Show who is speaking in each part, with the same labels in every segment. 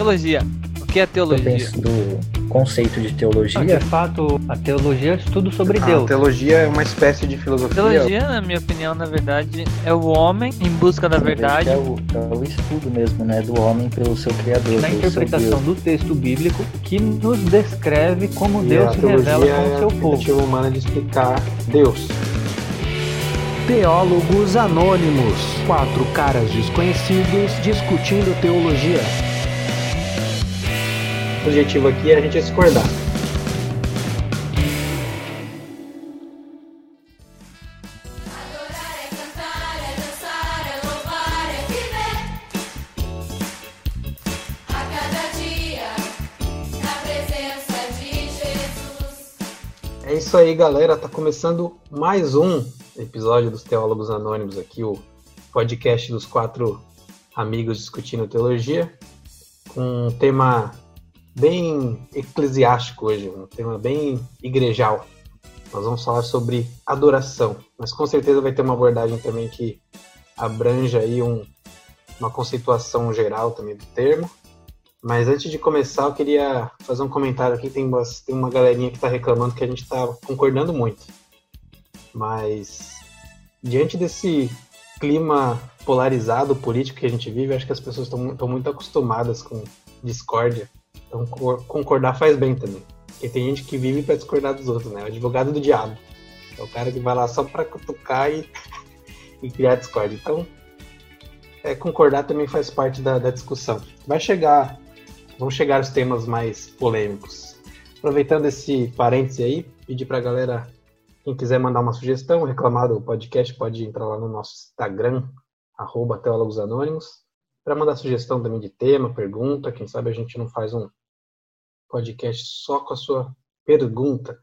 Speaker 1: Teologia. O que é teologia?
Speaker 2: Eu penso do conceito de teologia.
Speaker 3: De fato, a teologia é estudo sobre
Speaker 4: A
Speaker 3: Deus.
Speaker 4: teologia é uma espécie de filosofia.
Speaker 1: Teologia, na minha opinião, na verdade, é o homem em busca da verdade.
Speaker 2: É o, é o estudo mesmo, né, do homem pelo seu criador.
Speaker 3: Na
Speaker 2: pelo seu
Speaker 3: interpretação
Speaker 2: Deus.
Speaker 3: do texto bíblico que nos descreve como
Speaker 4: E
Speaker 3: Deus
Speaker 4: a
Speaker 3: se revela com
Speaker 4: é
Speaker 3: o
Speaker 4: a
Speaker 3: seu povo.
Speaker 4: tentativa humana de explicar Deus.
Speaker 5: Teólogos Anônimos. Quatro caras desconhecidos discutindo teologia.
Speaker 4: Objetivo aqui é a gente discordar.
Speaker 6: É
Speaker 4: isso aí, galera. Tá começando mais um episódio dos Teólogos Anônimos aqui, o podcast dos quatro amigos discutindo teologia, com um tema bem eclesiástico hoje, um tema bem igrejal. Nós vamos falar sobre adoração, mas com certeza vai ter uma abordagem também que abranja aí um- uma conceituação geral também do termo. Mas antes de começar, eu queria fazer um comentário aqui. Tem, tem uma galerinha que está reclamando que a gente está concordando muito. Mas, diante desse clima polarizado político que a gente vive, acho que as pessoas estão muito acostumadas com discórdia. Então, co- concordar faz bem também. Porque tem gente que vive para discordar dos outros, né? O advogado do diabo. É o cara que vai lá só para cutucar e, e criar discórdia. Então, é, concordar também faz parte da, da discussão. Vai chegar vão chegar os temas mais polêmicos. Aproveitando esse parêntese aí, pedir pra galera, quem quiser mandar uma sugestão, reclamar do podcast, pode entrar lá no nosso Instagram, arroba Teólogos Anônimos, para mandar sugestão também de tema, pergunta, quem sabe a gente não faz um podcast só com a sua pergunta.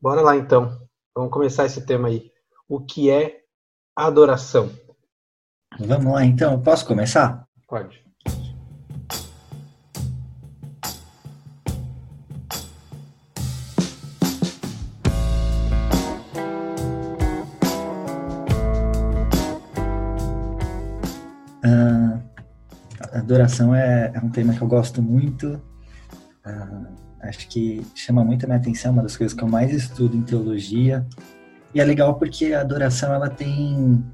Speaker 4: Bora lá então, vamos começar esse tema aí. O que é adoração?
Speaker 2: Vamos lá então, posso começar?
Speaker 4: Pode.
Speaker 2: Ah, adoração é, é um tema que eu gosto muito. Ah, acho que chama muito a minha atenção, uma das coisas que eu mais estudo em teologia. E é legal porque a adoração ela tem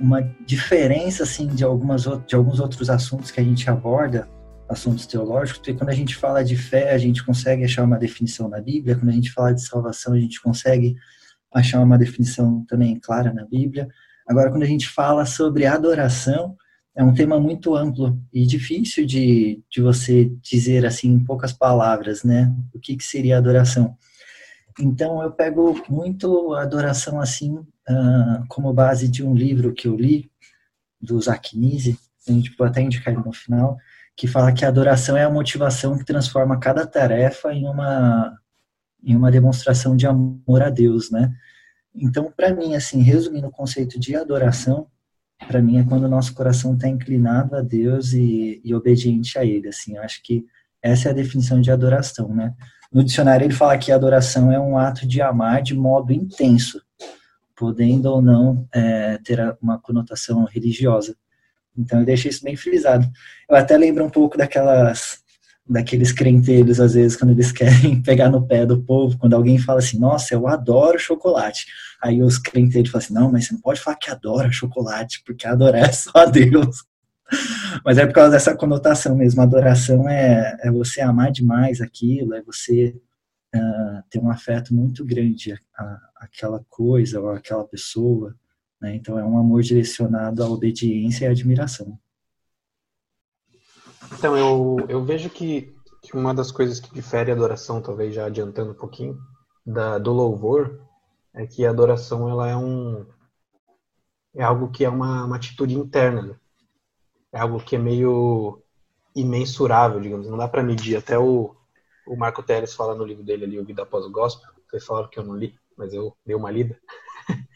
Speaker 2: uma diferença assim de algumas de alguns outros assuntos que a gente aborda, assuntos teológicos, porque quando a gente fala de fé, a gente consegue achar uma definição na Bíblia, quando a gente fala de salvação, a gente consegue achar uma definição também clara na Bíblia. Agora, quando a gente fala sobre adoração, é um tema muito amplo e difícil de, de você dizer assim em poucas palavras, né? O que, que seria adoração? Então, eu pego muito a adoração assim ah, como base de um livro que eu li do Zachnise, a gente pode até indicar ele no final, que fala que a adoração é a motivação que transforma cada tarefa em uma em uma demonstração de amor a Deus, né? Então, para mim, assim, resumindo o conceito de adoração, para mim é quando o nosso coração está inclinado a Deus e, e obediente a Ele. Assim, eu acho que essa é a definição de adoração, né? No dicionário ele fala que adoração é um ato de amar de modo intenso, podendo ou não é, ter uma conotação religiosa. Então eu deixei isso bem frisado. Eu até lembro um pouco daquelas daqueles crenteiros às vezes quando eles querem pegar no pé do povo, quando alguém fala assim: "Nossa, eu adoro chocolate". Aí os crenteiros falam assim: "Não, mas você não pode falar que adora chocolate, porque adorar é só Deus". Mas é por causa dessa conotação mesmo. Adoração é, é você amar demais aquilo, é você ah, ter um afeto muito grande aquela coisa ou aquela pessoa. Né? Então é um amor direcionado à obediência e admiração.
Speaker 4: Então, eu, eu vejo que, que uma das coisas que difere a adoração, talvez já adiantando um pouquinho, da, do louvor, é que a adoração ela é um é algo que é uma, uma atitude interna. né? É algo que é meio imensurável, digamos. Não dá para medir. Até o, o Marco Teres fala no livro dele ali, O Vida Após o Gospel. Vocês falaram que eu não li, mas eu dei uma lida.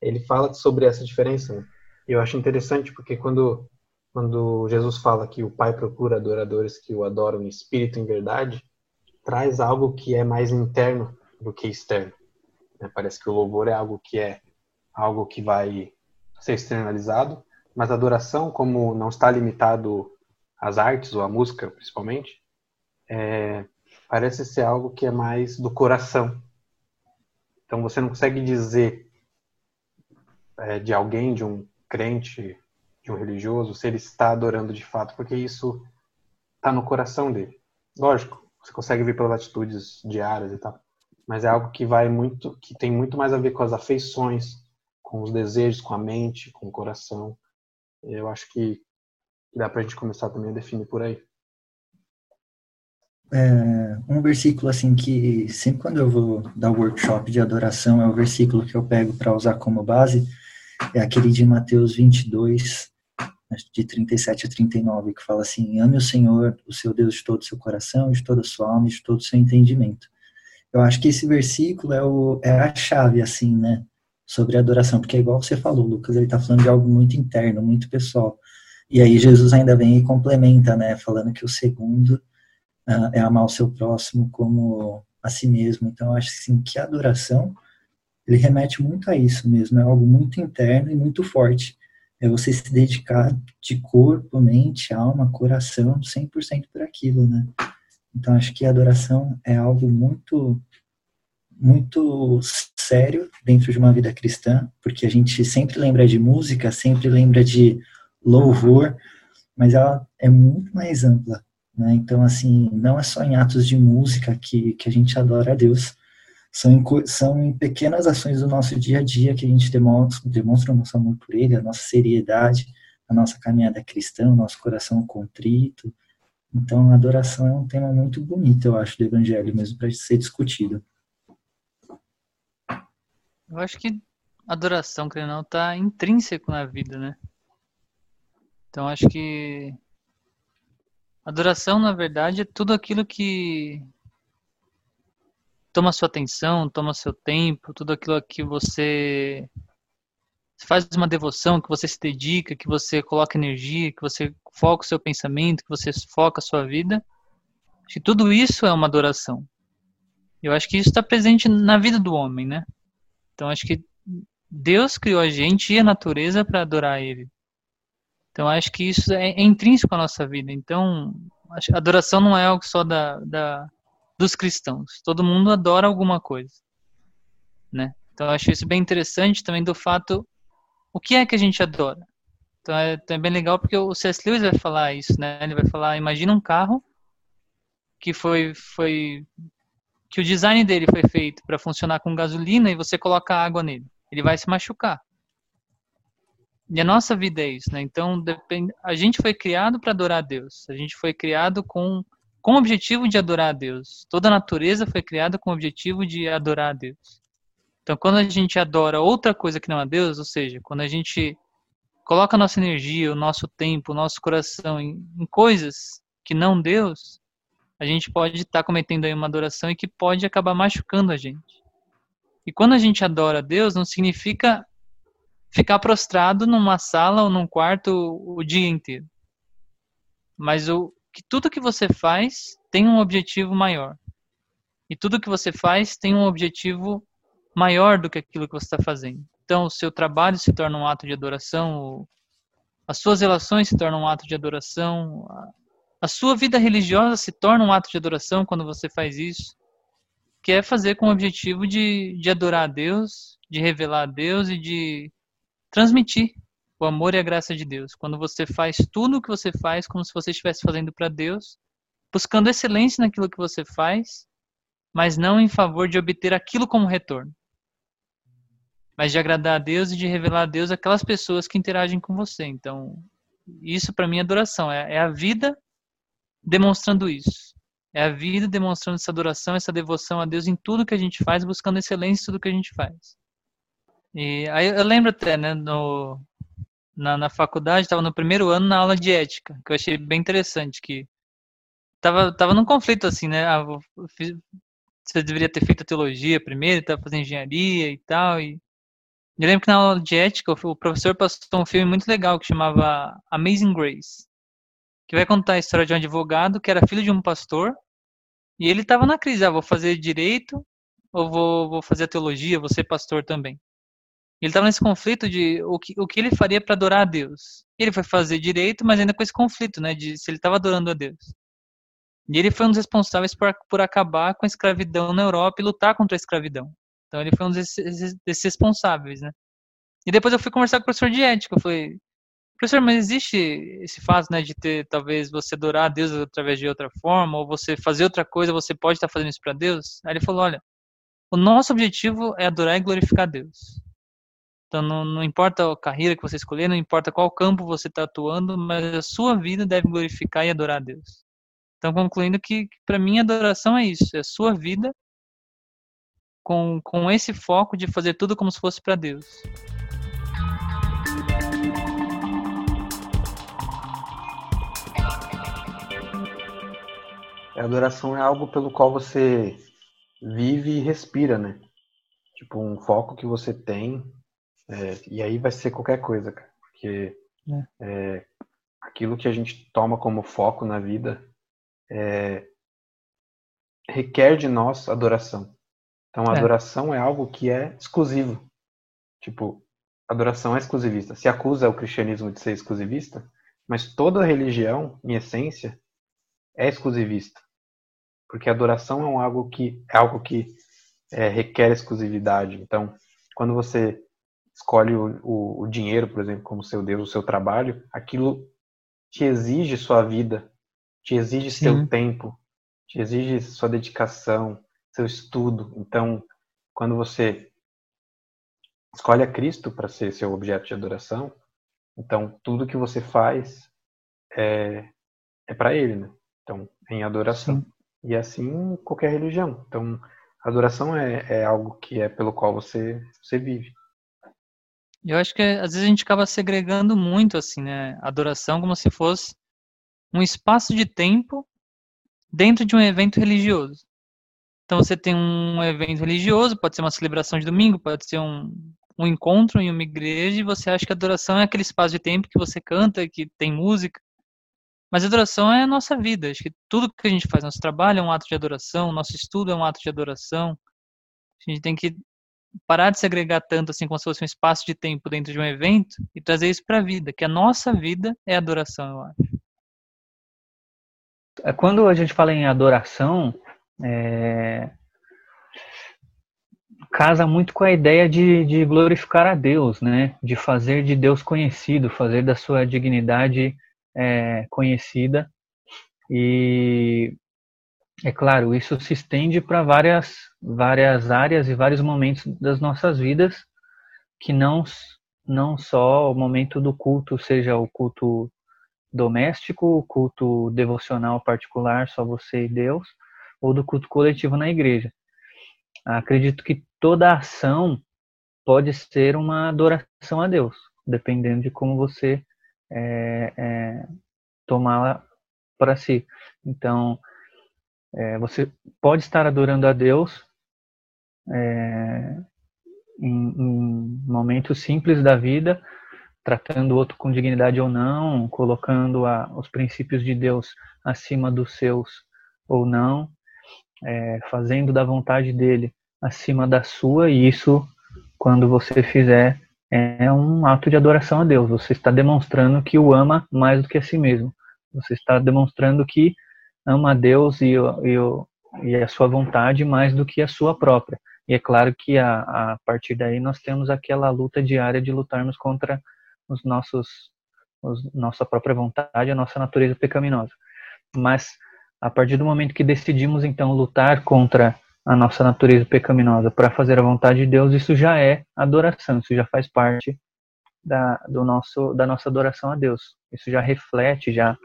Speaker 4: Ele fala sobre essa diferença. Né? Eu acho interessante porque quando quando Jesus fala que o Pai procura adoradores que o adoram em espírito e em verdade, traz algo que é mais interno do que externo. né? Parece que o louvor é algo que é algo que vai ser externalizado, mas a adoração, como não está limitado as artes, ou a música principalmente, é, parece ser algo que é mais do coração. Então você não consegue dizer é, de alguém, de um crente, de um religioso, se ele está adorando de fato, porque isso está no coração dele. Lógico, você consegue ver pelas atitudes diárias e tal, mas é algo que vai muito, que tem muito mais a ver com as afeições, com os desejos, com a mente, com o coração. Eu acho que dá para a gente começar também a definir por aí.
Speaker 2: É, um versículo assim que sempre quando eu vou dar workshop de adoração é o versículo que eu pego para usar como base, é aquele de Mateus 22, de 37 a 39, que fala assim: Ame o Senhor, o seu Deus, de todo o seu coração, de toda a sua alma, de todo o seu entendimento. Eu acho que esse versículo é, o, é a chave, assim, né, sobre a adoração, porque é igual você falou, Lucas, ele está falando de algo muito interno, muito pessoal. E aí Jesus ainda vem e complementa, né, falando que o segundo uh, é amar o seu próximo como a si mesmo. Então, eu acho assim, que a adoração, ele remete muito a isso mesmo, é algo muito interno e muito forte. É você se dedicar de corpo, mente, alma, coração, 100% para aquilo, né? Então, acho que a adoração é algo muito, muito sério dentro de uma vida cristã, porque a gente sempre lembra de música, sempre lembra de louvor, mas ela é muito mais ampla. Né? Então, assim, não é só em atos de música que, que a gente adora a Deus, são são em pequenas ações do nosso dia a dia que a gente demonstra, demonstra o nosso amor por Ele, a nossa seriedade, a nossa caminhada cristã, o nosso coração contrito. Então, a adoração é um tema muito bonito, eu acho, do Evangelho mesmo, para ser discutido.
Speaker 1: Eu acho que adoração, que não, tá intrínseco na vida, né? Então, acho que adoração, na verdade, é tudo aquilo que toma sua atenção, toma seu tempo, tudo aquilo que você faz uma devoção, que você se dedica, que você coloca energia, que você foca o seu pensamento, que você foca a sua vida. Acho que tudo isso é uma adoração. Eu acho que isso está presente na vida do homem, né? Então acho que Deus criou a gente e a natureza para adorar Ele. Então acho que isso é, é intrínseco à nossa vida. Então adoração não é algo só da, da dos cristãos. Todo mundo adora alguma coisa, né? Então eu acho isso bem interessante também do fato o que é que a gente adora. Então é, então é bem legal porque o C.S. Lewis vai falar isso, né? Ele vai falar, imagina um carro que foi foi que o design dele foi feito para funcionar com gasolina e você coloca água nele. Ele vai se machucar. E a nossa vida é isso, né? Então, depende, a gente foi criado para adorar a Deus. A gente foi criado com com o objetivo de adorar a Deus. Toda a natureza foi criada com o objetivo de adorar a Deus. Então, quando a gente adora outra coisa que não a Deus, ou seja, quando a gente coloca a nossa energia, o nosso tempo, o nosso coração em, em coisas que não Deus, a gente pode estar tá cometendo aí uma adoração e que pode acabar machucando a gente. E quando a gente adora a Deus, não significa ficar prostrado numa sala ou num quarto o dia inteiro. Mas o, que tudo que você faz tem um objetivo maior. E tudo que você faz tem um objetivo maior do que aquilo que você está fazendo. Então, o seu trabalho se torna um ato de adoração, as suas relações se tornam um ato de adoração, a sua vida religiosa se torna um ato de adoração quando você faz isso, que é fazer com o objetivo de, de adorar a Deus, de revelar a Deus e de transmitir o amor e a graça de Deus. Quando você faz tudo o que você faz como se você estivesse fazendo para Deus, buscando excelência naquilo que você faz, mas não em favor de obter aquilo como retorno. Mas de agradar a Deus e de revelar a Deus aquelas pessoas que interagem com você. Então, isso para mim é adoração. É, é a vida demonstrando isso. É a vida demonstrando essa adoração, essa devoção a Deus em tudo que a gente faz, buscando excelência em tudo que a gente faz. E aí eu lembro até, né, no, na, na faculdade, estava no primeiro ano na aula de ética, que eu achei bem interessante, que tava, tava num conflito assim, né? Ah, fiz, você deveria ter feito teologia primeiro, estava fazendo engenharia e tal. E eu lembro que na aula de ética o professor passou um filme muito legal que chamava Amazing Grace, que vai contar a história de um advogado que era filho de um pastor e ele estava na crise, ah, vou fazer direito ou vou, vou fazer teologia, vou ser pastor também. Ele estava nesse conflito de o que, o que ele faria para adorar a Deus. Ele foi fazer direito, mas ainda com esse conflito, né, de se ele estava adorando a Deus. E ele foi um dos responsáveis por, por acabar com a escravidão na Europa e lutar contra a escravidão. Então ele foi um desses, desses responsáveis, né? E depois eu fui conversar com o professor de ética. Eu falei, professor, mas existe esse fato, né, de ter talvez você adorar a Deus através de outra forma, ou você fazer outra coisa, você pode estar fazendo isso para Deus? Aí ele falou, olha, o nosso objetivo é adorar e glorificar Deus. Então não, não importa a carreira que você escolher, não importa qual campo você está atuando, mas a sua vida deve glorificar e adorar a Deus. Então concluindo que, que para mim adoração é isso, é a sua vida com, com esse foco de fazer tudo como se fosse para Deus.
Speaker 4: A adoração é algo pelo qual você vive e respira, né? Tipo, um foco que você tem, é, e aí vai ser qualquer coisa, cara. Porque é, aquilo que a gente toma como foco na vida é, requer de nós adoração. Então, a
Speaker 1: É.
Speaker 4: adoração é algo que é exclusivo. Tipo, adoração é exclusivista. Se acusa o cristianismo de ser exclusivista, mas toda religião, em essência, é exclusivista. Porque a adoração é um algo que é algo que é, requer exclusividade. Então, quando você escolhe o, o, o dinheiro, por exemplo, como seu Deus, o seu trabalho, aquilo te exige sua vida, te exige
Speaker 1: Sim.
Speaker 4: seu tempo, te exige sua dedicação, seu estudo. Então, quando você escolhe a Cristo para ser seu objeto de adoração, então tudo que você faz é, é para Ele, né? Então, em adoração.
Speaker 1: Sim.
Speaker 4: E assim qualquer religião. Então, adoração é, é algo que é pelo qual você, você vive.
Speaker 1: Eu acho que às vezes a gente acaba segregando muito assim, né? Adoração como se fosse um espaço de tempo dentro de um evento religioso. Então você tem um evento religioso, pode ser uma celebração de domingo, pode ser um, um encontro em uma igreja, e você acha que a adoração é aquele espaço de tempo que você canta, que tem música. Mas a adoração é a nossa vida. Acho que tudo que a gente faz, nosso trabalho é um ato de adoração, nosso estudo é um ato de adoração. A gente tem que parar de segregar tanto assim como se fosse um espaço de tempo dentro de um evento e trazer isso para a vida, que a nossa vida é adoração, eu acho.
Speaker 3: É, Quando a gente fala em adoração, é, casa muito com a ideia de, de glorificar a Deus, né? De fazer de Deus conhecido, fazer da sua dignidade é, conhecida. E é claro, isso se estende para várias, várias áreas e vários momentos das nossas vidas, que não, não só o momento do culto, seja o culto doméstico, o culto devocional particular, só você e Deus, ou do culto coletivo na igreja. Acredito que toda ação pode ser uma adoração a Deus, dependendo de como você é, é, tomá-la para si. Então, é, você pode estar adorando a Deus é, em, em momentos simples da vida, tratando o outro com dignidade ou não, colocando a, os princípios de Deus acima dos seus ou não, é, fazendo da vontade dele acima da sua, e isso, quando você fizer, é um ato de adoração a Deus. Você está demonstrando que o ama mais do que a si mesmo. Você está demonstrando que ama a Deus e, e a sua vontade mais do que a sua própria. E é claro que a, a partir daí nós temos aquela luta diária de lutarmos contra os nossos, os, nossa própria vontade, a nossa natureza pecaminosa. Mas a partir do momento que decidimos então lutar contra a nossa natureza pecaminosa para fazer a vontade de Deus, isso já é adoração, isso já faz parte da, do nosso, da nossa adoração a Deus. Isso já reflete, já,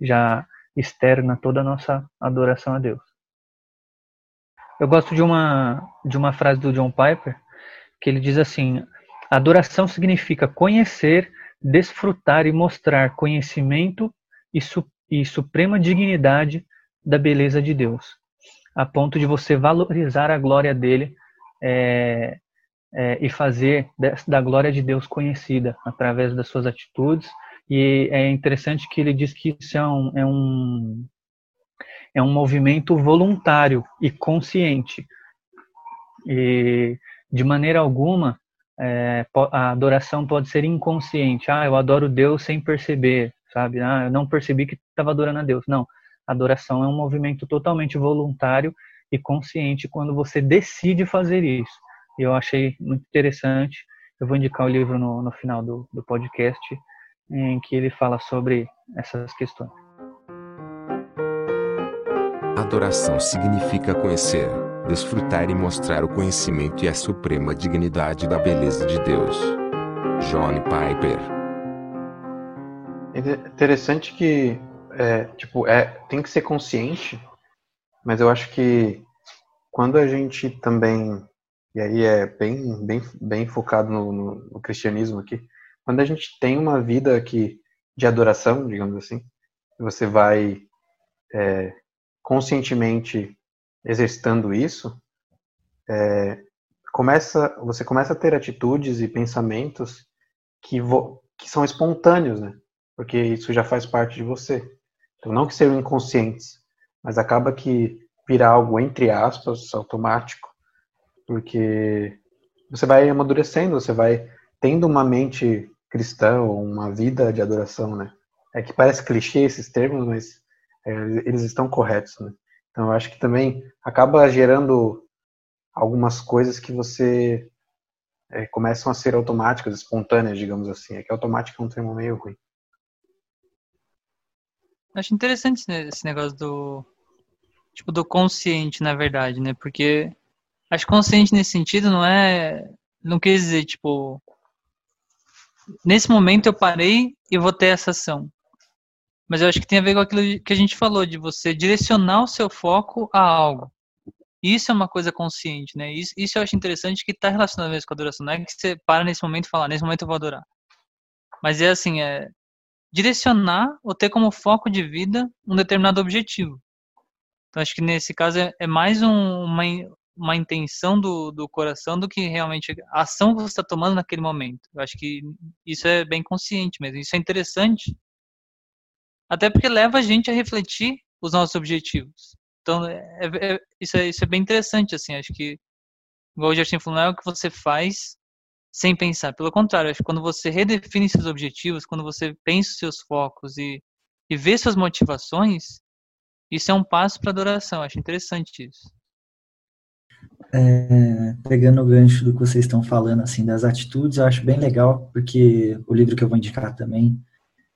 Speaker 3: já externa toda a nossa adoração a Deus. Eu gosto de uma, de uma frase do John Piper, que ele diz assim: adoração significa conhecer, desfrutar e mostrar conhecimento e, su, e suprema dignidade da beleza de Deus, a ponto de você valorizar a glória dele é, é, e fazer da glória de Deus conhecida através das suas atitudes. E é interessante que ele diz que isso é um, é um, é um movimento voluntário e consciente. E de maneira alguma é, a adoração pode ser inconsciente. Ah, eu adoro Deus sem perceber, sabe? Ah, eu não percebi que estava adorando a Deus. Não, a adoração é um movimento totalmente voluntário e consciente quando você decide fazer isso. E eu achei muito interessante. Eu vou indicar o livro no, no final do, do podcast, em que ele fala sobre essas questões.
Speaker 7: Adoração significa conhecer, desfrutar e mostrar o conhecimento e a suprema dignidade da beleza de Deus. John Piper.
Speaker 4: É interessante que é, tipo, é, tem que ser consciente, mas eu acho que quando a gente também, e aí é bem, bem, bem focado no, no, no cristianismo aqui, quando a gente tem uma vida que, de adoração, digamos assim, você vai é, conscientemente exercitando isso, é, começa, você começa a ter atitudes e pensamentos que, vo, que são espontâneos, né? Porque isso já faz parte de você. Então, não que sejam inconscientes, mas acaba que vira algo, entre aspas, automático, porque você vai amadurecendo, você vai tendo uma mente cristã, ou uma vida de adoração, né? É que parece clichê esses termos, mas é, eles estão corretos, né? Então, eu acho que também acaba gerando algumas coisas que você é, começam a ser automáticas, espontâneas, digamos assim. É que automático é um termo meio ruim.
Speaker 1: Acho interessante esse esse negócio do. Tipo, do consciente, na verdade, né? Porque acho consciente nesse sentido não é. Não quer dizer, tipo. Nesse momento eu parei e vou ter essa ação. Mas eu acho que tem a ver com aquilo que a gente falou, de você direcionar o seu foco a algo. Isso é uma coisa consciente, né? Isso, isso eu acho interessante que está relacionado mesmo com a adoração. Não é que você para nesse momento e fala, "Ah, nesse momento eu vou adorar. Mas é assim, é direcionar ou ter como foco de vida um determinado objetivo. Então acho que nesse caso é, é mais um- uma, uma intenção do, do coração do que realmente a ação que você está tomando naquele momento. Eu acho que isso é bem consciente mesmo. Isso é interessante. Até porque leva a gente a refletir os nossos objetivos. Então, é- é- isso, é, isso é bem interessante, assim. Acho que, igual o Justin falou, não é o que você faz sem pensar. Pelo contrário, acho que quando você redefine seus objetivos, quando você pensa os seus focos e, e vê suas motivações, isso é um passo para adoração. Acho interessante isso.
Speaker 2: É, pegando o gancho do que vocês estão falando, assim, das atitudes, eu acho bem legal, porque o livro que eu vou indicar também,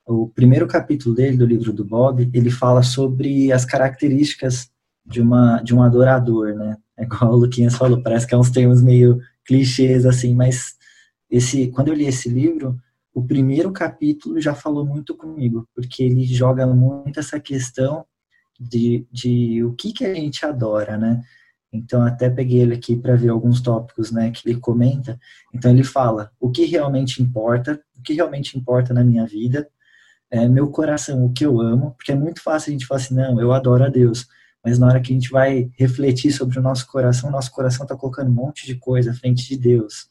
Speaker 2: o primeiro capítulo dele, do livro do Bob, ele fala sobre as características de, uma, de um adorador, né? É igual o Luquinhas falou, parece que é uns termos meio clichês, assim, mas esse, quando eu li esse livro, o primeiro capítulo já falou muito comigo, porque ele joga muito essa questão de, de o que, que a gente adora, né? Então, até peguei ele aqui para ver alguns tópicos né, que ele comenta. Então, ele fala o que realmente importa, o que realmente importa na minha vida, é, meu coração, o que eu amo, porque é muito fácil a gente falar assim, não, eu adoro a Deus. Mas na hora que a gente vai refletir sobre o nosso coração, nosso coração está colocando um monte de coisa à frente de Deus.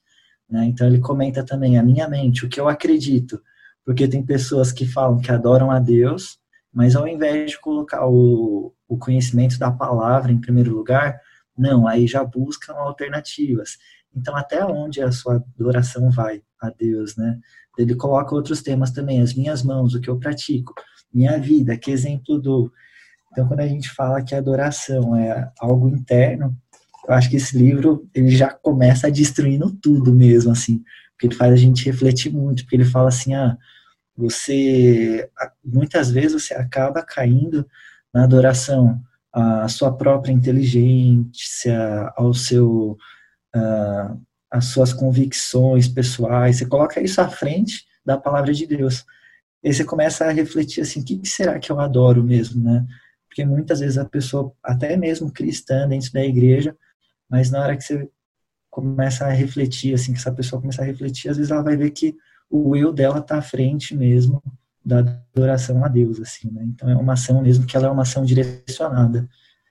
Speaker 2: Né? Então, ele comenta também a minha mente, o que eu acredito. Porque tem pessoas que falam que adoram a Deus, mas ao invés de colocar o, o conhecimento da palavra em primeiro lugar, não, aí já buscam alternativas. Então, até onde a sua adoração vai a Deus, né? Ele coloca outros temas também, as minhas mãos, o que eu pratico, minha vida, que exemplo do. Então, quando a gente fala que a adoração é algo interno, eu acho que esse livro ele já começa destruindo tudo mesmo, assim, porque ele faz a gente refletir muito, porque ele fala assim, ah, você muitas vezes você acaba caindo na adoração à sua própria inteligência, ao seu uh, as suas convicções pessoais, você coloca isso à frente da palavra de Deus. E aí você começa a refletir assim, o que será que eu adoro mesmo, né? Porque muitas vezes a pessoa, até mesmo cristã dentro da igreja, mas na hora que você começa a refletir, assim, que essa pessoa começa a refletir, às vezes ela vai ver que o eu dela está à frente mesmo da adoração a Deus, assim, né? Então é uma ação mesmo que ela é uma ação direcionada.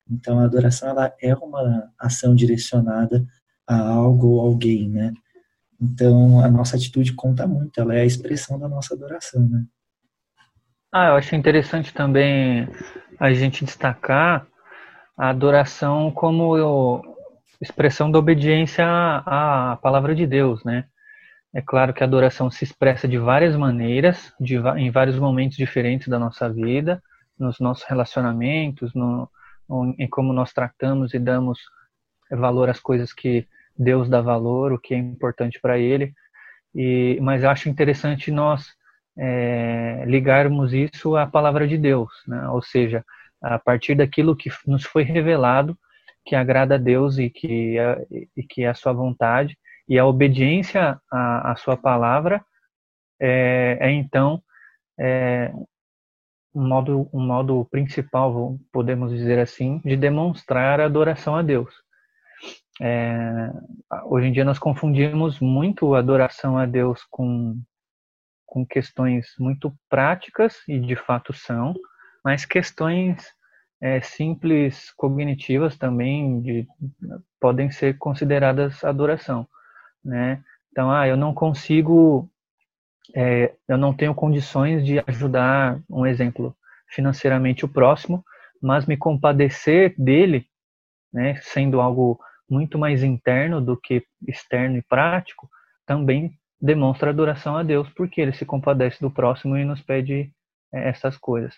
Speaker 2: Então a adoração ela é uma ação direcionada a algo ou alguém, né? Então a nossa atitude conta muito, ela é a expressão da nossa adoração, né?
Speaker 3: Ah, eu acho interessante também a gente destacar a adoração como expressão da obediência à palavra de Deus, né? É claro que a adoração se expressa de várias maneiras, de, em vários momentos diferentes da nossa vida, nos nossos relacionamentos, no, em como nós tratamos e damos valor às coisas que Deus dá valor, o que é importante para Ele. E, mas acho interessante nós é, ligarmos isso à palavra de Deus, né? ou seja, a partir daquilo que nos foi revelado, que agrada a Deus e que é, e que é a sua vontade, e a obediência à, à sua palavra é, é então é, um modo um modo principal, podemos dizer assim, de demonstrar adoração a Deus. É, hoje em dia nós confundimos muito a adoração a Deus com com questões muito práticas e de fato são, mas questões é, simples cognitivas também de, podem ser consideradas adoração, né? Então, ah, eu não consigo, é, eu não tenho condições de ajudar, um exemplo, financeiramente o próximo, mas me compadecer dele, né, sendo algo muito mais interno do que externo e prático, também demonstra adoração a Deus, porque ele se compadece do próximo e nos pede é, essas coisas.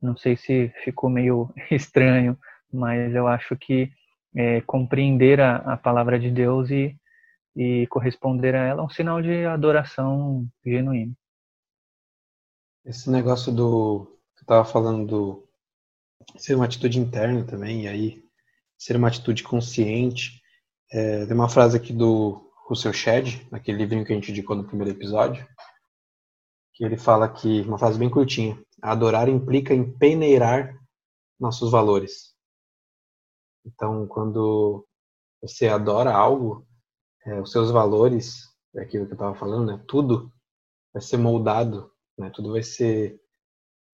Speaker 3: Não sei se ficou meio estranho, mas eu acho que é, compreender a, a, palavra de Deus e, e corresponder a ela é um sinal de adoração genuína.
Speaker 4: Esse negócio do que estava falando do ser uma atitude interna também, e aí ser uma atitude consciente. É, tem uma frase aqui do Russell Shedd, naquele livrinho que a gente indicou no primeiro episódio, que ele fala que, uma frase bem curtinha, adorar implica em peneirar nossos valores. Então, quando você adora algo, é, os seus valores, é aquilo que eu estava falando, né, tudo vai ser moldado, né, tudo vai ser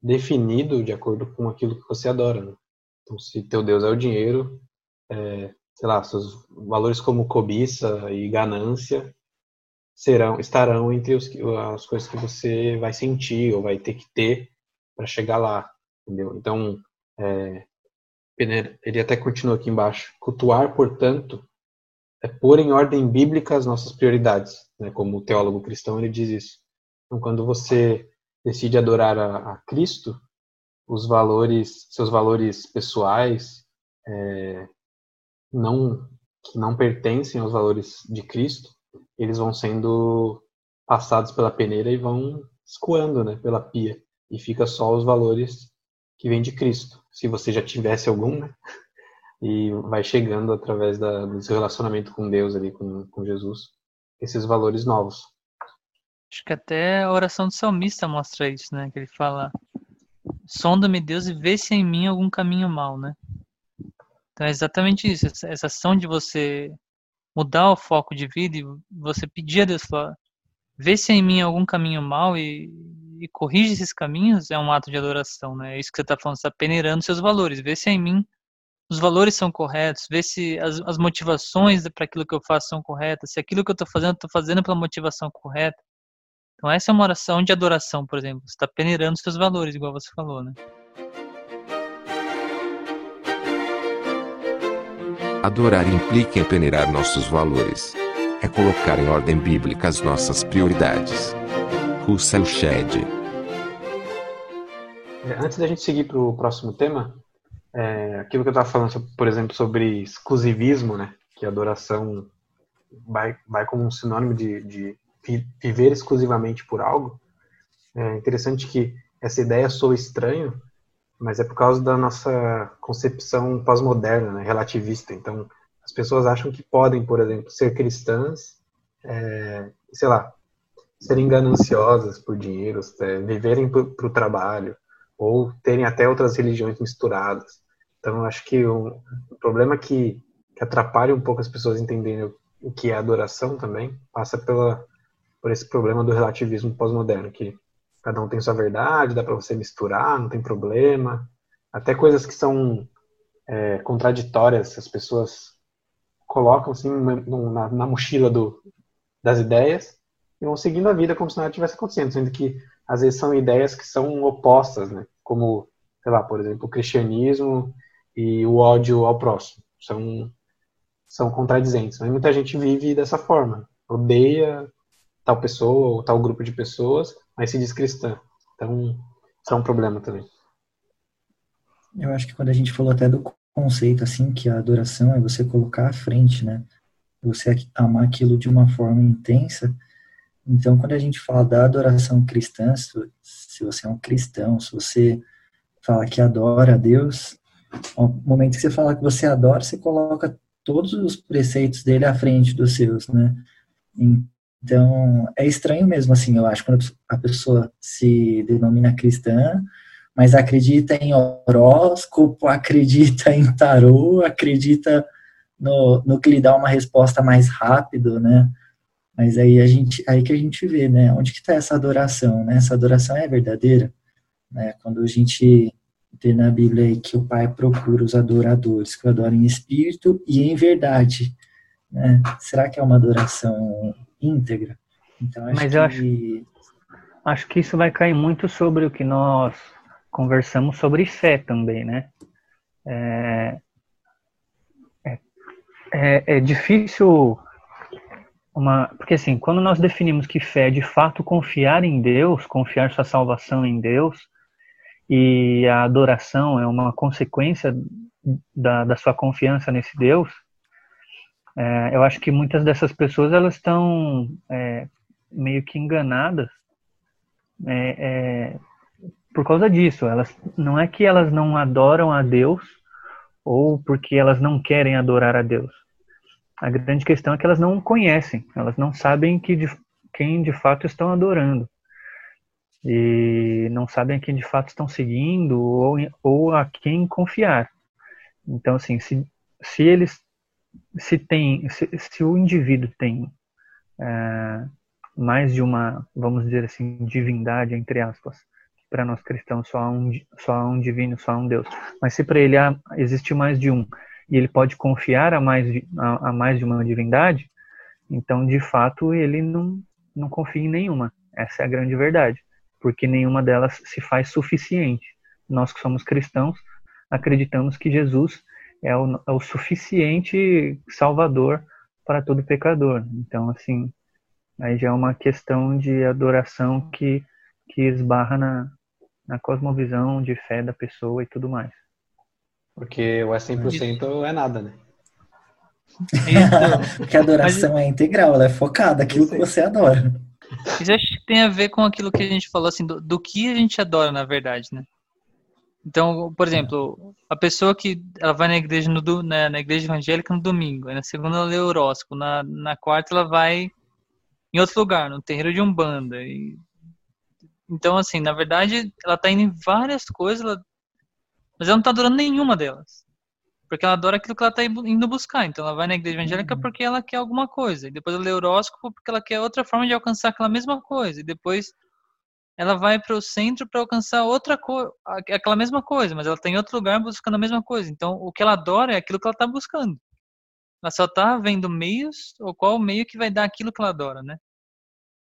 Speaker 4: definido de acordo com aquilo que você adora. Né? Então, se teu Deus é o dinheiro, é, sei lá, seus valores como cobiça e ganância serão estarão entre os, as coisas que você vai sentir ou vai ter que ter para chegar lá, entendeu? Então, é, ele até continua aqui embaixo. Cultuar, portanto, é pôr em ordem bíblica as nossas prioridades, né? Como o teólogo cristão ele diz isso. Então, quando você decide adorar a, a Cristo, os valores, seus valores pessoais, é, não que não pertencem aos valores de Cristo, eles vão sendo passados pela peneira e vão escoando, né, pela pia e fica só os valores que vêm de Cristo. Se você já tivesse algum, né, e vai chegando através da, do seu relacionamento com Deus ali, com, com Jesus, esses valores novos.
Speaker 1: Acho que até a oração do salmista mostra isso, né? Que ele fala: Sonda-me, Deus, e vê se em mim algum caminho mal, né? Então é exatamente isso, essa ação de você mudar o foco de vida e você pedir a Deus, falar, vê se em mim algum caminho mal e, e corrige esses caminhos, é um ato de adoração, né? É isso que você está falando, você está peneirando seus valores, vê se em mim os valores são corretos, vê se as, as motivações para aquilo que eu faço são corretas, se aquilo que eu estou fazendo, estou fazendo pela motivação correta. Então essa é uma oração de adoração, por exemplo. Você está peneirando seus valores, igual você falou, né?
Speaker 7: Adorar implica em peneirar nossos valores. É colocar em ordem bíblica as nossas prioridades. Russell Shedd.
Speaker 4: É, antes da gente seguir para o próximo tema, é, aquilo que eu estava falando, por exemplo, sobre exclusivismo, né? Que adoração vai, vai como um sinônimo de, de viver exclusivamente por algo. É interessante que essa ideia soa estranho, mas é por causa da nossa concepção pós-moderna, né, relativista. Então, as pessoas acham que podem, por exemplo, ser cristãs, é, sei lá, serem gananciosas por dinheiro, é, viverem para o trabalho, ou terem até outras religiões misturadas. Então, acho que o, o problema que, que atrapalha um pouco as pessoas entenderem o que é adoração também passa pela, por esse problema do relativismo pós-moderno, que cada um tem sua verdade, dá para você misturar, não tem problema. Até coisas que são é, contraditórias, as pessoas colocam assim na, na mochila do, das ideias e vão seguindo a vida como se nada tivesse acontecendo, sendo que às vezes são ideias que são opostas, né? Como, sei lá, por exemplo, o cristianismo e o ódio ao próximo. São, são contradizentes. Mas muita gente vive dessa forma. Odeia tal pessoa ou tal grupo de pessoas, mas se diz cristã. Então, isso é um problema também.
Speaker 2: Eu acho que quando a gente falou até do conceito, assim, que a adoração é você colocar à frente, né? Você amar aquilo de uma forma intensa. Então, quando a gente fala da adoração cristã, se você é um cristão, se você fala que adora a Deus, no momento que você fala que você adora, você coloca todos os preceitos dele à frente dos seus, né? Então, é estranho mesmo, assim, eu acho, quando a pessoa se denomina cristã, mas acredita em horóscopo, acredita em tarô, acredita no, no que lhe dá uma resposta mais rápido, né? Mas aí a gente, aí que a gente vê, né? Onde que está essa adoração, né? Essa adoração é verdadeira, né? Quando a gente vê na Bíblia aí que o Pai procura os adoradores que o adoram em espírito e em verdade, né? Será que é uma adoração íntegra? Então acho
Speaker 3: Mas
Speaker 2: que
Speaker 3: eu acho, acho que isso vai cair muito sobre o que nós conversamos sobre fé também, né? É, é, é, é difícil uma, porque assim, quando nós definimos que fé é de fato confiar em Deus, confiar sua salvação em Deus, e a adoração é uma consequência da, da sua confiança nesse Deus, é, eu acho que muitas dessas pessoas elas estão é, meio que enganadas é, é, por causa disso. Elas não é que elas não adoram a Deus ou porque elas não querem adorar a Deus. A grande questão é que elas não conhecem, elas não sabem que de, quem de fato estão adorando e não sabem a quem de fato estão seguindo ou, ou a quem confiar. Então, assim, se, se eles se tem, se, se o indivíduo tem é, mais de uma, vamos dizer assim, divindade entre aspas, para nós cristãos só há um, só há um divino, só há um Deus. Mas se para ele há, existe mais de um e ele pode confiar a mais a, a mais de uma divindade, então de fato ele não não confia em nenhuma. Essa é a grande verdade porque nenhuma delas se faz suficiente. Nós que somos cristãos acreditamos que Jesus é o, é o suficiente Salvador para todo pecador. Então, assim, aí já é uma questão de adoração que, que esbarra na, na cosmovisão de fé da pessoa e tudo mais.
Speaker 4: Porque o é 100% é nada, né?
Speaker 2: Porque a adoração é integral, ela é focada, aquilo que você adora.
Speaker 1: Isso que tem a ver com aquilo que a gente falou, assim, do, do que a gente adora, na verdade, né? Então, por exemplo, a pessoa que ela vai na igreja, no, na, na igreja evangélica no domingo, na segunda ela lê horóscopo, na, na quarta ela vai em outro lugar, no terreiro de Umbanda. E, então, assim, na verdade, ela tá indo em várias coisas, ela- mas ela não tá adorando nenhuma delas. Porque ela adora aquilo que ela tá indo buscar. Então, ela vai na igreja evangélica
Speaker 2: Uhum.
Speaker 1: porque ela quer alguma coisa. E depois ela lê o horóscopo porque ela quer outra forma de alcançar aquela mesma coisa. E depois ela vai para o centro para alcançar outra coisa, aquela mesma coisa, mas ela está em outro lugar buscando a mesma coisa. Então, o que ela adora é aquilo que ela está buscando. Ela só está vendo meios ou qual o meio que vai dar aquilo que ela adora, né?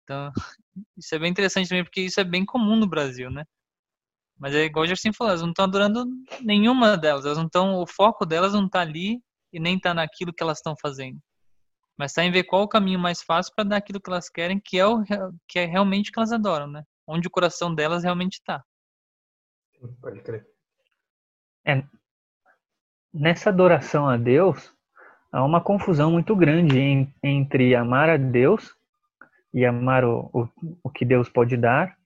Speaker 1: Então, isso é bem interessante também, porque isso é bem comum no Brasil, né? Mas é igual o Gerson falou, elas não estão adorando nenhuma delas, elas não estão, o foco delas não está ali e nem está naquilo que elas estão fazendo. Mas está em ver qual o caminho mais fácil para dar aquilo que elas querem, que é, o, que é realmente o que elas adoram, né? Onde o coração delas realmente tá. está.
Speaker 4: Pode crer.
Speaker 3: Nessa adoração a Deus, há uma confusão muito grande em- entre amar a Deus e amar o, o, o que Deus pode dar,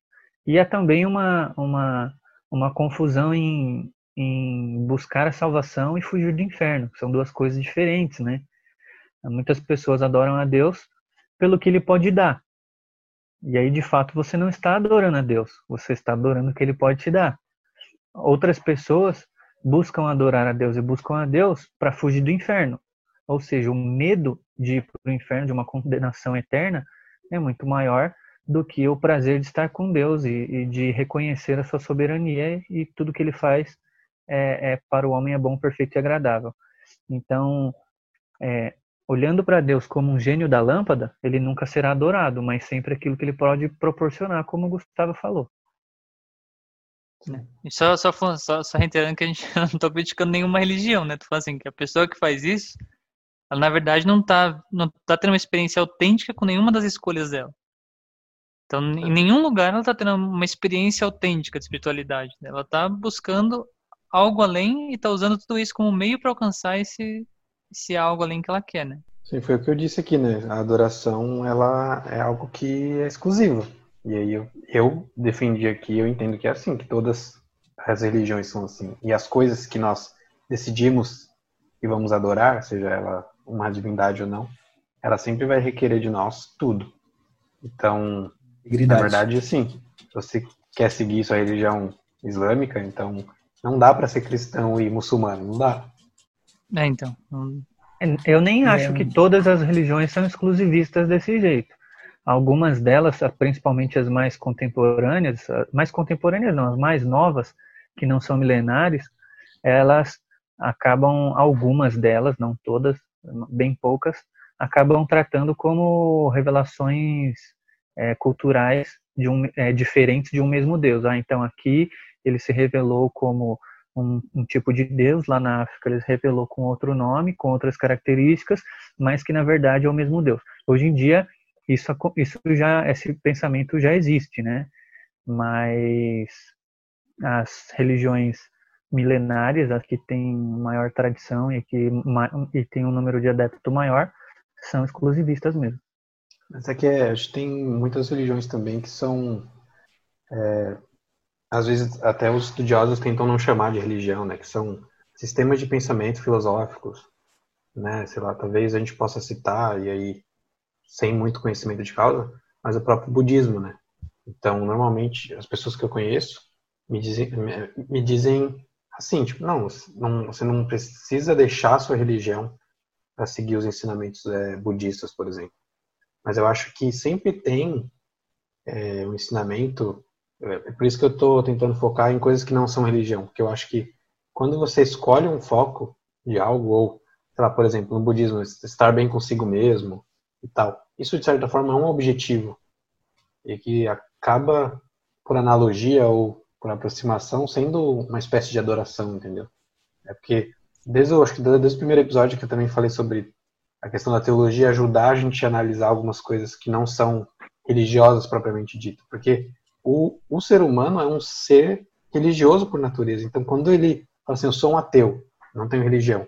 Speaker 3: e há também uma, uma, uma confusão em, em buscar a salvação e fugir do inferno. São duas coisas diferentes, né? Muitas pessoas adoram a Deus pelo que Ele pode dar. E aí, de fato, você não está adorando a Deus, você está adorando o que Ele pode te dar. Outras pessoas buscam adorar a Deus e buscam a Deus para fugir do inferno. Ou seja, o medo de ir para o inferno, de uma condenação eterna, é muito maior do que o prazer de estar com Deus e, e de reconhecer a sua soberania e tudo que ele faz é, é para o homem é bom, perfeito e agradável. Então, é, olhando para Deus como um gênio da lâmpada, ele nunca será adorado, mas sempre aquilo que ele pode proporcionar, como o Gustavo falou.
Speaker 1: Só, só, só, só reiterando que a gente não está criticando nenhuma religião, né? Tô falando assim, que a pessoa que faz isso, ela na verdade não tá, não tá tendo uma experiência autêntica com nenhuma das escolhas dela. Então, em nenhum lugar ela está tendo uma experiência autêntica de espiritualidade. né? Ela está buscando algo além e está usando tudo isso como meio para alcançar esse, esse algo além que ela quer, né?
Speaker 4: Sim, foi o que eu disse aqui, né? A adoração, ela é algo que é exclusivo. E aí eu, eu defendi aqui, eu entendo que é assim, que todas as religiões são assim. E as coisas que nós decidimos que vamos adorar, seja ela uma divindade ou não, ela sempre vai requerer de nós tudo. Então, na
Speaker 2: Integridade.
Speaker 4: verdade, assim, se você quer seguir sua religião islâmica, então não dá para ser cristão e muçulmano, não dá.
Speaker 1: É, então. hum,
Speaker 3: Eu nem acho
Speaker 2: É.
Speaker 3: que todas as religiões são exclusivistas desse jeito. Algumas delas, principalmente as mais contemporâneas, as mais contemporâneas não, as mais novas, que não são milenares, elas acabam, algumas delas, não todas, bem poucas, acabam tratando como revelações é, culturais de um, é, diferentes de um mesmo Deus. Ah, então aqui ele se revelou como um, um tipo de Deus, lá na África ele se revelou com outro nome, com outras características, mas que na verdade é o mesmo Deus. Hoje em dia isso, isso já esse pensamento já existe, né? Mas as religiões milenárias, as que têm maior tradição e que e tem um número de adeptos maior, são exclusivistas mesmo.
Speaker 4: Mas é que é, que tem muitas religiões também que são. é, às vezes até os estudiosos tentam não chamar de religião, né? Que são sistemas de pensamento filosóficos, né? Sei lá, talvez a gente possa citar, e aí, sem muito conhecimento de causa, mas o próprio budismo, né? Então, normalmente, as pessoas que eu conheço me dizem, me, me dizem assim, tipo, não, não, você não precisa deixar sua religião para seguir os ensinamentos é, budistas, por exemplo. Mas eu acho que sempre tem é, um ensinamento. É por isso que eu estou tentando focar em coisas que não são religião, porque eu acho que quando você escolhe um foco de algo, ou, sei lá, por exemplo, no budismo, estar bem consigo mesmo e tal, isso de certa forma é um objetivo e que acaba, por analogia ou por aproximação, sendo uma espécie de adoração, entendeu? É porque desde, o- acho que desde o primeiro episódio que eu também falei sobre a questão da teologia ajudar a gente a analisar algumas coisas que não são religiosas propriamente dito, porque o, o ser humano é um ser religioso por natureza. Então, quando ele fala assim, eu sou um ateu, não tenho religião,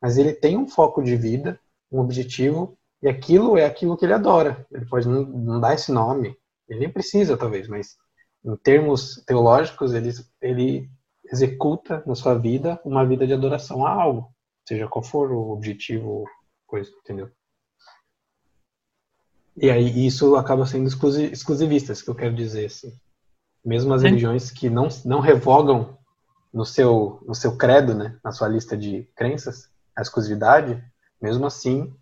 Speaker 4: mas ele tem um foco de vida, um objetivo, e aquilo é aquilo que ele adora. Ele pode não, não dar esse nome, ele nem precisa, talvez, mas em termos teológicos, ele, ele executa na sua vida uma vida de adoração a algo, seja qual for o objetivo, coisa, entendeu? E aí isso acaba sendo exclusi- exclusivista, isso que eu quero dizer, assim. Mesmo as religiões que não, não revogam no seu, no seu credo, né, na sua lista de crenças, a exclusividade, mesmo assim,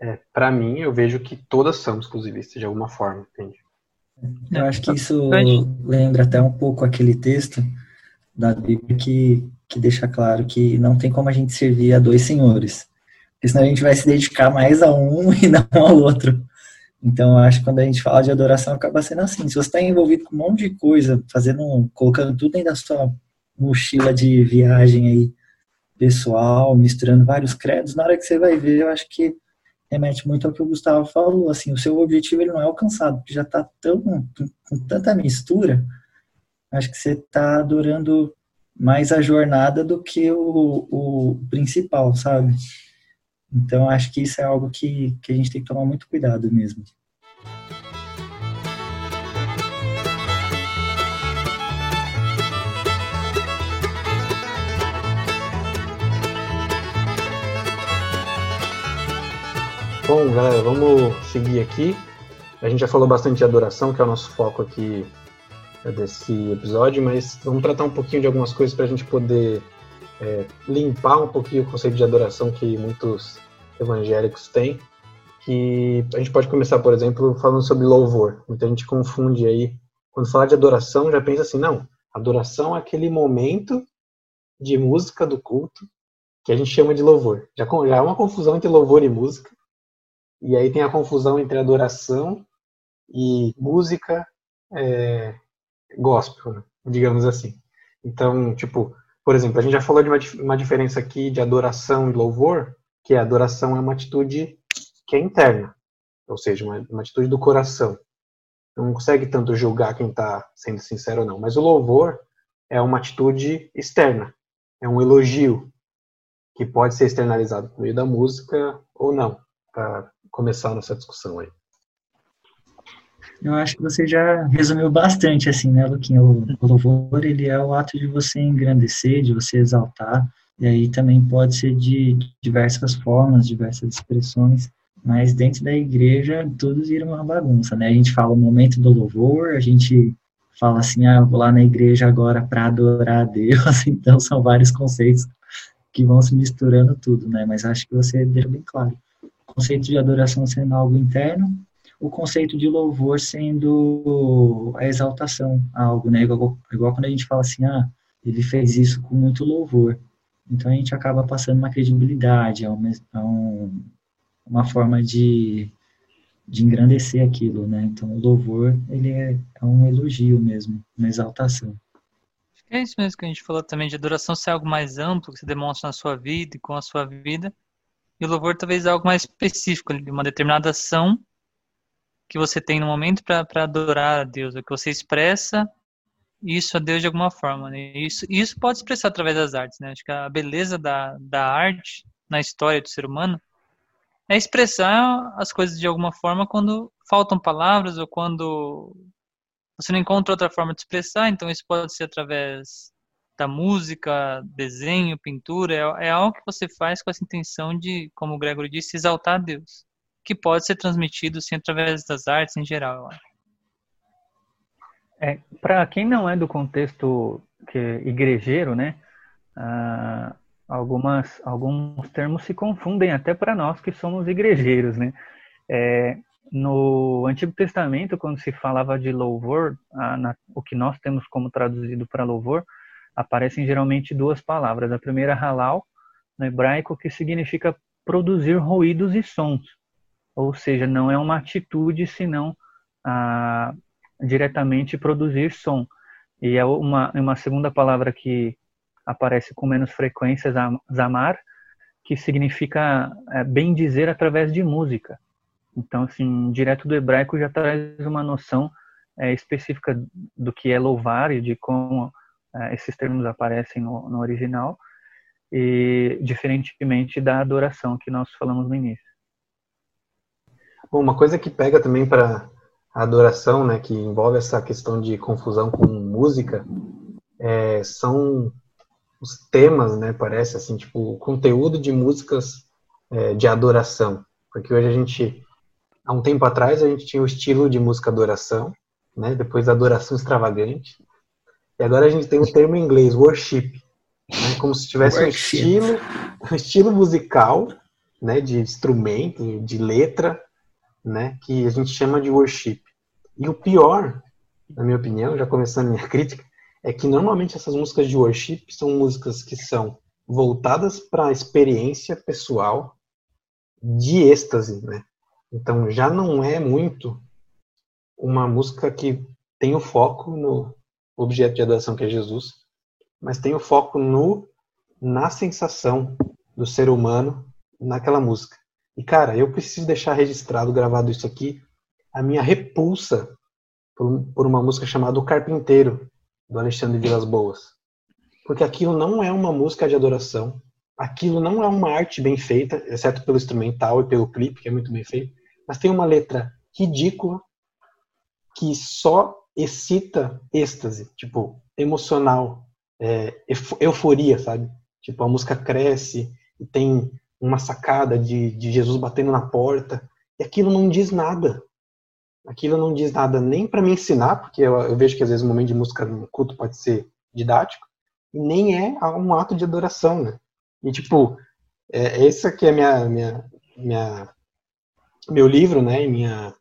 Speaker 4: é, para mim, eu vejo que todas são exclusivistas de alguma forma, entende?
Speaker 2: Eu acho que isso lembra até um pouco aquele texto da Bíblia que, que deixa claro que não tem como a gente servir a dois senhores. Porque senão a gente vai se dedicar mais a um e não ao outro. Então, eu acho que quando a gente fala de adoração, acaba sendo assim. Se você está envolvido com um monte de coisa, fazendo, colocando tudo dentro da sua mochila de viagem aí, pessoal, misturando vários credos, na hora que você vai ver, eu acho que remete muito ao que o Gustavo falou, assim, o seu objetivo ele não é alcançado, porque já está tão com tanta mistura, acho que você está adorando mais a jornada do que o, o principal, sabe? Então acho que isso é algo que, que a gente tem que tomar muito cuidado mesmo.
Speaker 4: Bom, galera, vamos seguir aqui. A gente já falou bastante de adoração, que é o nosso foco aqui desse episódio, mas vamos tratar um pouquinho de algumas coisas para a gente poder é, limpar um pouquinho o conceito de adoração que muitos evangélicos têm. Que a gente pode começar, por exemplo, falando sobre louvor. Muita gente confunde aí, quando fala de adoração, já pensa assim, não, adoração é aquele momento de música do culto que a gente chama de louvor. Já, já é uma confusão entre louvor e música. E aí tem a confusão entre adoração e música é, gospel, né? digamos assim. Então, tipo, por exemplo, a gente já falou de uma, uma diferença aqui de adoração e louvor, que a adoração é uma atitude que é interna, ou seja, uma, uma atitude do coração. não consegue tanto julgar quem está sendo sincero ou não. Mas o louvor é uma atitude externa, é um elogio que pode ser externalizado por meio da música ou não, para começar nossa discussão aí.
Speaker 2: Eu acho que você já resumiu bastante, assim, né, Luquinha? O, o louvor, ele é o ato de você engrandecer, de você exaltar, e aí também pode ser de diversas formas, diversas expressões, mas dentro da igreja tudo vira uma bagunça, né? A gente fala o momento do louvor, a gente fala assim, ah, eu vou lá na igreja agora para adorar a Deus, então são vários conceitos que vão se misturando tudo, né? Mas acho que você deixou bem claro. O conceito de adoração sendo algo interno, o conceito de louvor sendo a exaltação algo, né? Igual, igual quando a gente fala assim, ah, ele fez isso com muito louvor. Então a gente acaba passando uma credibilidade, é uma, é um, uma forma de, de engrandecer aquilo, né? Então o louvor, ele é, é um elogio mesmo, uma exaltação.
Speaker 1: É isso mesmo que a gente falou também, de adoração ser algo mais amplo, que você demonstra na sua vida e com a sua vida. E o louvor talvez é algo mais específico, de uma determinada ação que você tem no momento para adorar a Deus, o que você expressa isso a Deus de alguma forma. Né? Isso, isso pode expressar através das artes. Né? Acho que a beleza da, da arte na história do ser humano é expressar as coisas de alguma forma quando faltam palavras ou quando você não encontra outra forma de expressar, então isso pode ser através da música, desenho, pintura, é, é algo que você faz com essa intenção de, como o Gregory disse, exaltar a Deus, que pode ser transmitido sim através das artes em geral, eu acho.
Speaker 3: É, Para quem não é do contexto que igrejeiro, né, ah, algumas alguns termos se confundem até para nós que somos igrejeiros, né? É, no Antigo Testamento, quando se falava de louvor, a, na, o que nós temos como traduzido para louvor, aparecem geralmente duas palavras. A primeira, halal, no hebraico, que significa produzir ruídos e sons. Ou seja, não é uma atitude, senão a, diretamente produzir som. E é uma, uma segunda palavra que aparece com menos frequência, zamar, que significa é, bem dizer através de música. Então, assim, direto do hebraico já traz uma noção é, específica do que é louvar e de como é, esses termos aparecem no, no original, e diferentemente da adoração que nós falamos no início.
Speaker 4: Bom, uma coisa que pega também para a adoração, né, que envolve essa questão de confusão com música, é, são os temas, né, parece assim, tipo, o conteúdo de músicas é, de adoração. Porque hoje a gente há um tempo atrás a gente tinha o estilo de música adoração, né? Depois adoração extravagante. E agora a gente tem o termo em inglês, worship, né? como se tivesse um estilo, um estilo musical, né, de instrumento, de letra, né, que a gente chama de worship. E o pior, na minha opinião, já começando a minha crítica, é que normalmente essas músicas de worship são músicas que são voltadas para a experiência pessoal de êxtase, né? Então já não é muito uma música que tem o foco no objeto de adoração que é Jesus, mas tem o foco no na sensação do ser humano naquela música. E cara, eu preciso deixar registrado, gravado isso aqui, a minha repulsa por, por uma música chamada O Carpinteiro, do Alexandre Vilas Boas. Porque aquilo não é uma música de adoração, aquilo não é uma arte bem feita, exceto pelo instrumental e pelo clipe, que é muito bem feito mas tem uma letra ridícula que só excita êxtase, tipo, emocional, é, euforia, sabe? Tipo, a música cresce e tem uma sacada de, de Jesus batendo na porta, e aquilo não diz nada. Aquilo não diz nada nem para me ensinar, porque eu, eu, vejo que às vezes o momento de música no culto pode ser didático, e nem é um ato de adoração, né? E tipo, é, essa que é minha, minha, minha meu livro, né, minha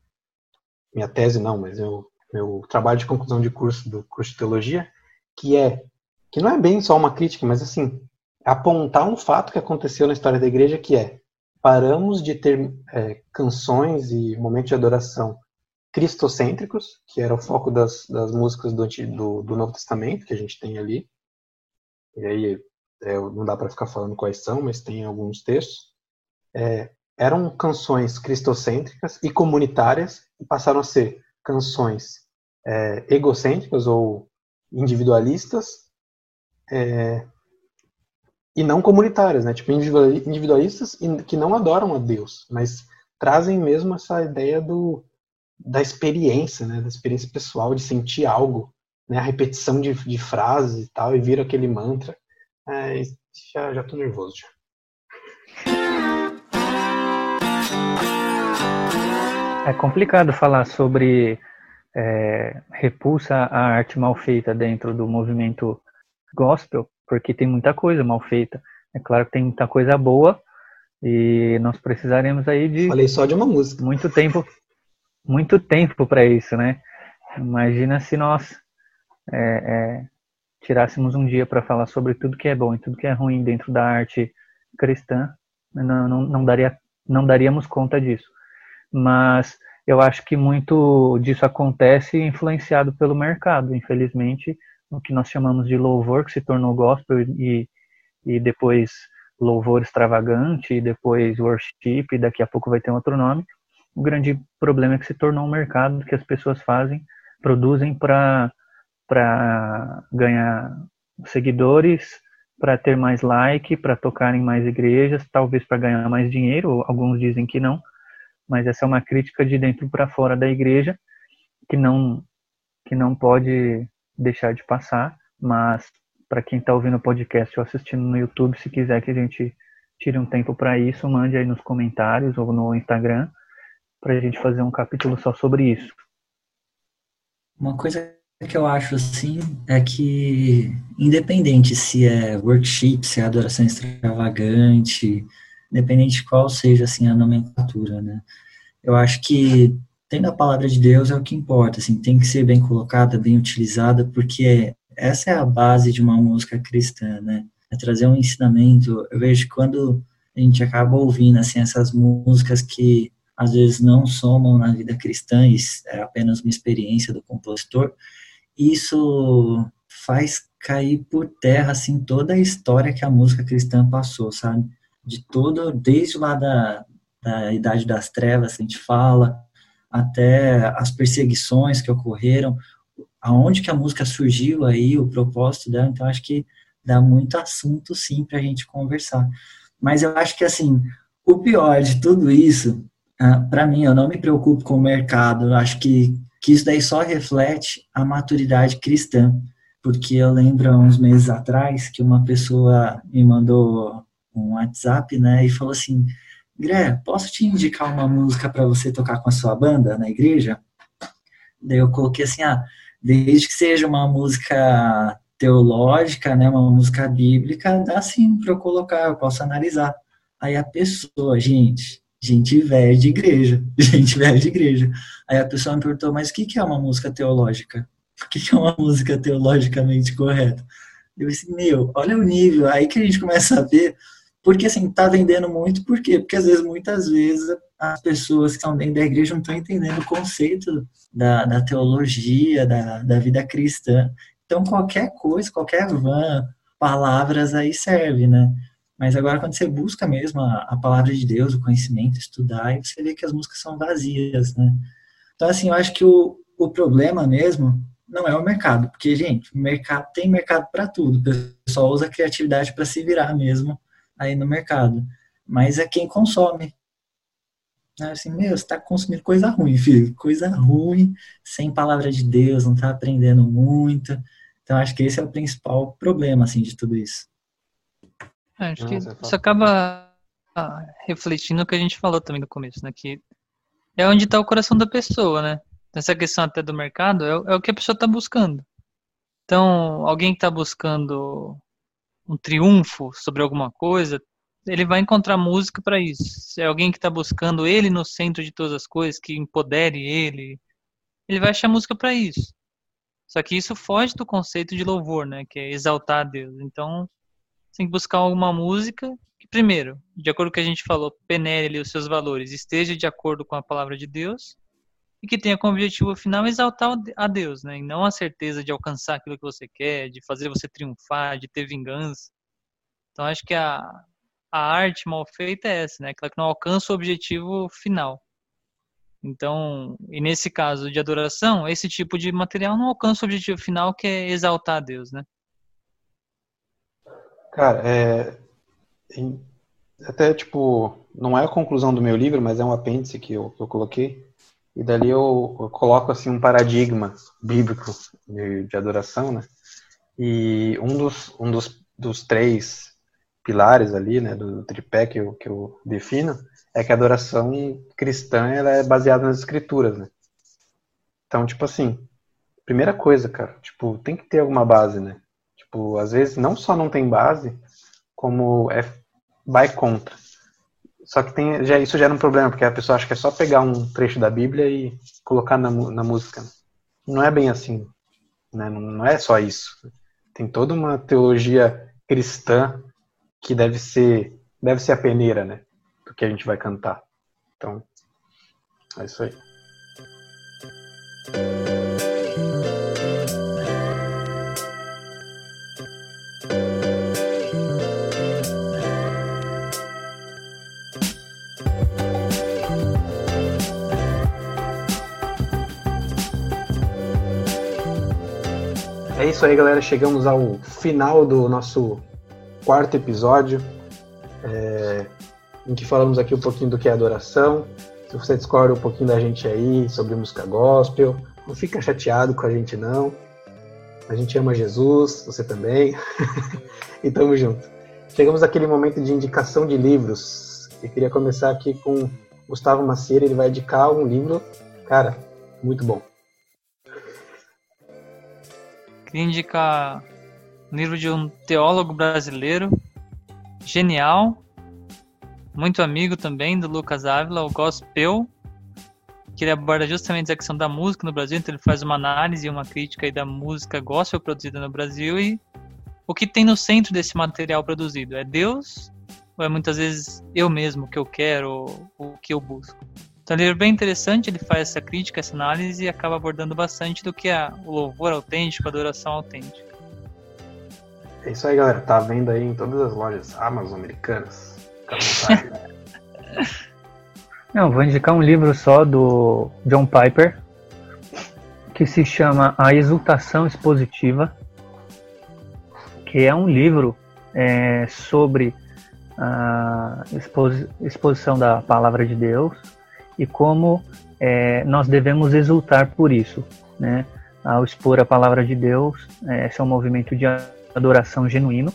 Speaker 4: minha tese não, mas eu, meu trabalho de conclusão de curso do curso de teologia, que é que não é bem só uma crítica, mas assim apontar um fato que aconteceu na história da igreja, que é paramos de ter é, canções e momentos de adoração cristocêntricos, que era o foco das, das músicas do, do, do Novo Testamento que a gente tem ali. E aí é, não dá para ficar falando quais são, mas tem alguns textos. É, eram canções cristocêntricas e comunitárias e passaram a ser canções é, egocêntricas ou individualistas é, e não comunitárias, né? Tipo, individuali- individualistas que não adoram a Deus, mas trazem mesmo essa ideia do, da experiência, né? Da experiência pessoal, de sentir algo, né? A repetição de, de frases e tal, e vira aquele mantra. É, já, já tô nervoso já.
Speaker 3: É complicado falar sobre é, repulsa à arte mal feita dentro do movimento gospel, porque tem muita coisa mal feita. É claro que tem muita coisa boa e nós precisaremos aí de
Speaker 4: Falei só de uma música.
Speaker 3: muito tempo, muito tempo para isso, né? Imagina se nós é, é, tirássemos um dia para falar sobre tudo que é bom e tudo que é ruim dentro da arte cristã, não, não, não daria, não daríamos conta disso. Mas eu acho que muito disso acontece influenciado pelo mercado, infelizmente, o que nós chamamos de louvor, que se tornou gospel e, e depois louvor extravagante, e depois worship, e daqui a pouco vai ter outro nome. O grande problema é que se tornou um mercado que as pessoas fazem, produzem para ganhar seguidores, para ter mais like, para tocar em mais igrejas, talvez para ganhar mais dinheiro, alguns dizem que não, mas essa é uma crítica de dentro para fora da igreja que não que não pode deixar de passar, mas para quem está ouvindo o podcast ou assistindo no YouTube, se quiser que a gente tire um tempo para isso, mande aí nos comentários ou no Instagram para a gente fazer um capítulo só sobre isso.
Speaker 2: Uma coisa que eu acho assim é que, independente se é worship, se é adoração extravagante, independente de qual seja assim a nomenclatura, né? Eu acho que tendo a palavra de Deus é o que importa, assim, tem que ser bem colocada, bem utilizada, porque essa é a base de uma música cristã, né? É trazer um ensinamento. Eu vejo quando a gente acaba ouvindo assim essas músicas que às vezes não somam na vida cristã, e é apenas uma experiência do compositor, isso faz cair por terra assim toda a história que a música cristã passou, sabe? De todo, desde lá da, da idade das trevas, a gente fala, até as perseguições que ocorreram, aonde que a música surgiu aí, o propósito dela, então acho que dá muito assunto sim para a gente conversar. Mas eu acho que assim, o pior de tudo isso, ah, para mim, eu não me preocupo com o mercado, eu acho que, que isso daí só reflete a maturidade cristã, porque eu lembro há uns meses atrás que uma pessoa me mandou um WhatsApp, né, e falou assim, Gré, posso te indicar uma música para você tocar com a sua banda na igreja? Daí eu coloquei assim, ah, desde que seja uma música teológica, né, uma música bíblica, dá sim para eu colocar, eu posso analisar. Aí a pessoa, gente, gente velha de igreja, gente velha de igreja. Aí a pessoa me perguntou, mas o que é uma música teológica? O que é uma música teologicamente correta? Eu disse, meu, olha o nível, aí que a gente começa a ver, porque assim, tá vendendo muito, por quê? Porque às vezes, muitas vezes, as pessoas que estão dentro da igreja não estão entendendo o conceito da, da teologia, da, da vida cristã. Então, qualquer coisa, qualquer van, palavras aí serve, né? Mas agora, quando você busca mesmo a, a palavra de Deus, o conhecimento, estudar, você vê que as músicas são vazias, né? Então, assim, eu acho que o, o problema mesmo não é o mercado, porque, gente, mercado tem mercado para tudo, o pessoal usa a criatividade para se virar mesmo aí no mercado, mas é quem consome. É Assim, meu, você está consumindo coisa ruim, filho, coisa ruim, sem palavra de Deus, não está aprendendo muito. Então, acho que esse é o principal problema, assim, de tudo isso.
Speaker 1: É, Acho que isso acaba ah, refletindo o que a gente falou também no começo, né? Que é onde está o coração da pessoa, né? Essa questão até do mercado é, o- é o que a pessoa está buscando. Então, alguém que está buscando um triunfo sobre alguma coisa, ele vai encontrar música para isso. Se é alguém que está buscando ele no centro de todas as coisas, que empodere ele, ele vai achar música para isso. Só que isso foge do conceito de louvor, né? Que é exaltar a Deus. Então, você tem que buscar alguma música que, primeiro, de acordo com o que a gente falou, penere ali os seus valores, esteja de acordo com a palavra de Deus e que tenha como objetivo final exaltar a Deus, né? E não a certeza de alcançar aquilo que você quer, de fazer você triunfar, de ter vingança. Então, acho que a, a arte mal feita é essa, né? Aquela que não alcança o objetivo final. Então, e nesse caso de adoração, esse tipo de material não alcança o objetivo final que é exaltar a Deus, né?
Speaker 4: Cara, é. Até, tipo, não é a conclusão do meu livro, mas é um apêndice que eu, que eu coloquei. E dali eu, eu coloco, assim, um paradigma bíblico de, de adoração, né? E um dos, um dos, dos três pilares ali, né, do tripé que eu, que eu defino, é que a adoração cristã ela é baseada nas escrituras, né? Então, tipo assim, primeira coisa, cara, tipo, tem que ter alguma base, né? Tipo, às vezes não só não tem base, como é vai contra. Só que tem, já, isso gera um problema, porque a pessoa acha que é só pegar um trecho da Bíblia e colocar na, na música. Não é bem assim, né? Não, não é só isso. Tem toda uma teologia cristã que deve ser, deve ser a peneira, né? Do que a gente vai cantar. Então, é isso aí. Isso aí, galera. Chegamos ao final do nosso quarto episódio, é, em que falamos aqui um pouquinho do que é adoração. Se você discorda um pouquinho da gente aí sobre música gospel, não fica chateado com a gente não. A gente ama Jesus, você também. e tamo junto. Chegamos àquele momento de indicação de livros. Eu queria começar aqui com Gustavo Macieira, ele vai indicar um livro, cara, muito bom.
Speaker 1: Um livro de um teólogo brasileiro, genial, muito amigo também do Lucas Ávila, o Gospel, que ele aborda justamente a questão da música no Brasil, então ele faz uma análise e uma crítica da música gospel produzida no Brasil e o que tem no centro desse material produzido, é Deus ou é muitas vezes eu mesmo, que eu quero, o que eu busco? Então, é um livro bem interessante, ele faz essa crítica, essa análise e acaba abordando bastante do que é o louvor autêntico, a adoração autêntica.
Speaker 4: É isso aí, galera. Tá vendo aí em todas as lojas Amazon americanas. Vontade.
Speaker 3: Não, vou indicar um livro só do John Piper, que se chama A Exultação Expositiva, que é um livro é, sobre a exposi- exposição da palavra de Deus e como é, nós devemos exultar por isso, né? Ao expor a palavra de Deus, é, esse é um movimento de adoração genuíno.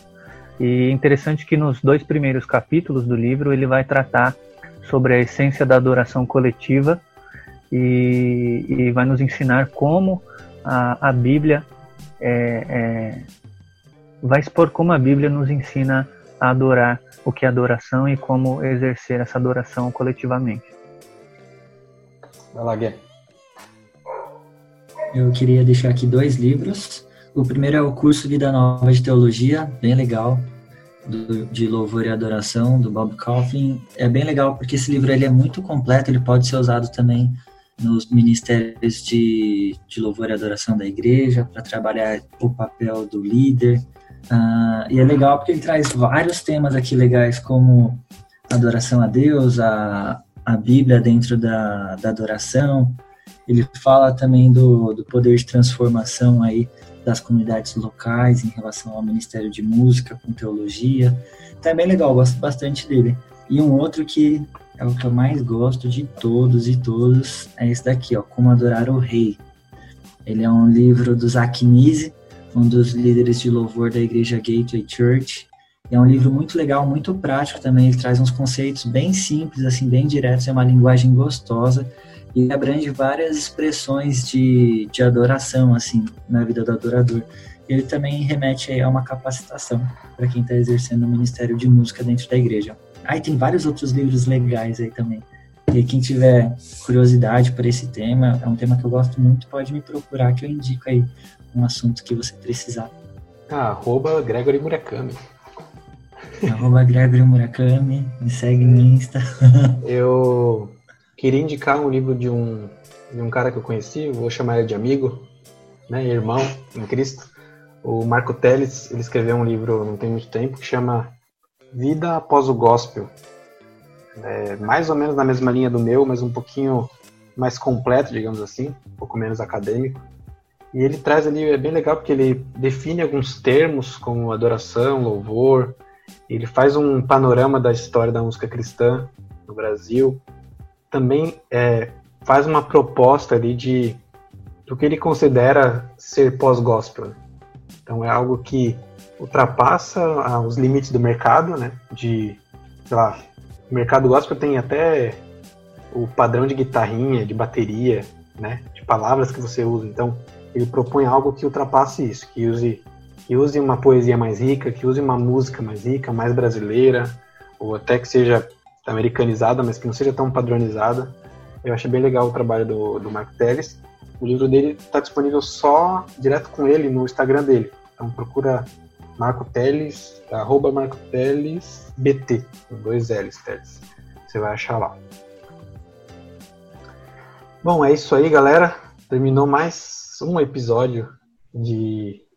Speaker 3: E é interessante que nos dois primeiros capítulos do livro ele vai tratar sobre a essência da adoração coletiva e, e vai nos ensinar como a, a Bíblia é, é, vai expor como a Bíblia nos ensina a adorar o que é adoração e como exercer essa adoração coletivamente.
Speaker 4: Vai lá, Guilherme.
Speaker 2: Eu queria deixar aqui dois livros. O primeiro é o curso Vida Nova de Teologia, bem legal, do- de louvor e adoração, do Bob Coughlin. É bem legal porque esse livro ele é muito completo, ele pode ser usado também nos ministérios de, de louvor e adoração da igreja, para trabalhar o papel do líder. Ah, e é legal porque ele traz vários temas aqui legais, como adoração a Deus, a, a Bíblia dentro da, da adoração, ele fala também do, do poder de transformação aí das comunidades locais em relação ao Ministério de Música com teologia. É bem legal, gosto bastante dele. E um outro que é o que eu mais gosto de todos e todos é esse daqui, ó, Como Adorar o Rei. Ele é um livro do Zach Nise, um dos líderes de louvor da igreja Gateway Church. É um livro muito legal, muito prático também. Ele traz uns conceitos bem simples, assim, bem diretos, é uma linguagem gostosa e abrange várias expressões de, de adoração, assim, na vida do adorador. Ele também remete a uma capacitação para quem está exercendo o ministério de música dentro da igreja. Aí tem vários outros livros legais aí também. E quem tiver curiosidade por esse tema, é um tema que eu gosto muito, pode me procurar que eu indico aí um assunto que você precisar.
Speaker 4: Ah, arroba Gregory Murakami.
Speaker 2: Arroba Gregory Murakami, me segue no Insta.
Speaker 4: Eu queria indicar um livro de um, de um cara que eu conheci, vou chamar ele de amigo, né, irmão em Cristo. O Marco Teles, ele escreveu um livro não tem muito tempo que chama Vida após o Gospel. É mais ou menos na mesma linha do meu, mas um pouquinho mais completo, digamos assim, um pouco menos acadêmico. E ele traz ali, é bem legal porque ele define alguns termos como adoração, louvor, ele faz um panorama da história da música cristã no Brasil. Também é, faz uma proposta ali de do que ele considera ser pós-gospel. né? Então é algo que ultrapassa ah, os limites do mercado, né? De, sei lá, o mercado gospel tem até o padrão de guitarrinha, de bateria, né? De palavras que você usa. Então ele propõe algo que ultrapasse isso, que use que use uma poesia mais rica, que use uma música mais rica, mais brasileira, ou até que seja americanizada, mas que não seja tão padronizada. Eu achei bem legal o trabalho do, do Marco Teles. O livro dele está disponível só direto com ele no Instagram dele. Então procura Marco Teles, arroba Marco Teles BT, dois L's, Teles. Você vai achar lá. Bom, é isso aí, galera. Terminou mais um episódio de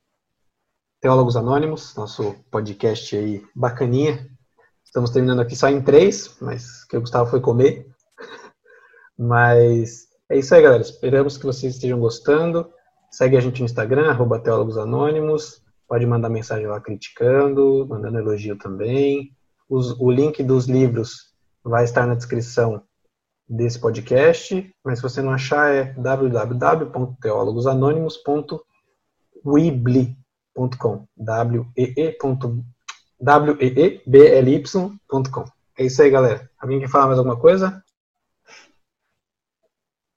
Speaker 4: Teólogos Anônimos, nosso podcast aí bacaninha. Estamos terminando aqui só em três, mas que o Gustavo foi comer. Mas é isso aí, galera. Esperamos que vocês estejam gostando. Segue a gente no Instagram, arroba Teólogos Anônimos. Pode mandar mensagem lá criticando, mandando elogio também. Os- o link dos livros vai estar na descrição desse podcast, mas se você não achar é www.teologosanônimos.weebly.com w-e-e.w-e-e-b-l-y.com É isso aí, galera. Alguém quer falar mais alguma coisa?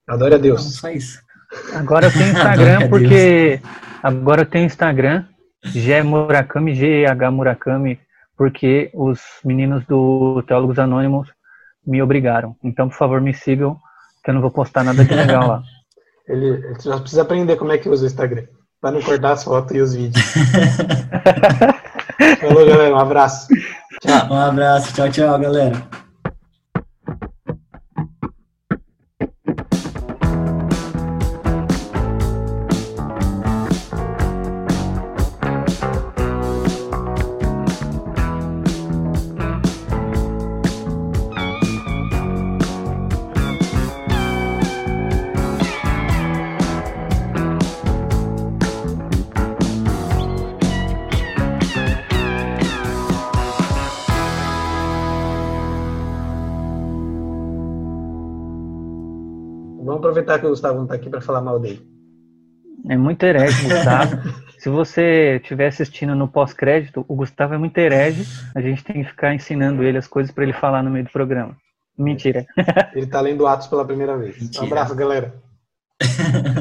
Speaker 4: Adore a
Speaker 2: Não,
Speaker 4: Deus.
Speaker 2: só isso.
Speaker 3: Agora eu tenho Instagram porque. Agora eu tenho Instagram, G Murakami, G-H Murakami, porque os meninos do Teólogos Anônimos me obrigaram. Então, por favor, me sigam, que eu não vou postar nada de legal lá.
Speaker 4: Ele, ele já precisa aprender como é que usa o Instagram. Pra não cortar as fotos e os vídeos. Falou, galera. Um abraço. Tchau.
Speaker 2: Um abraço, tchau, tchau, galera.
Speaker 4: Que o Gustavo não tá aqui pra falar mal dele.
Speaker 3: É muito herege, Gustavo. Se você estiver assistindo no pós-crédito, o Gustavo é muito herege. A gente tem que ficar ensinando ele as coisas para ele falar no meio do programa. Mentira.
Speaker 4: Ele tá lendo Atos pela primeira vez. Um
Speaker 2: Mentira.
Speaker 4: abraço, galera.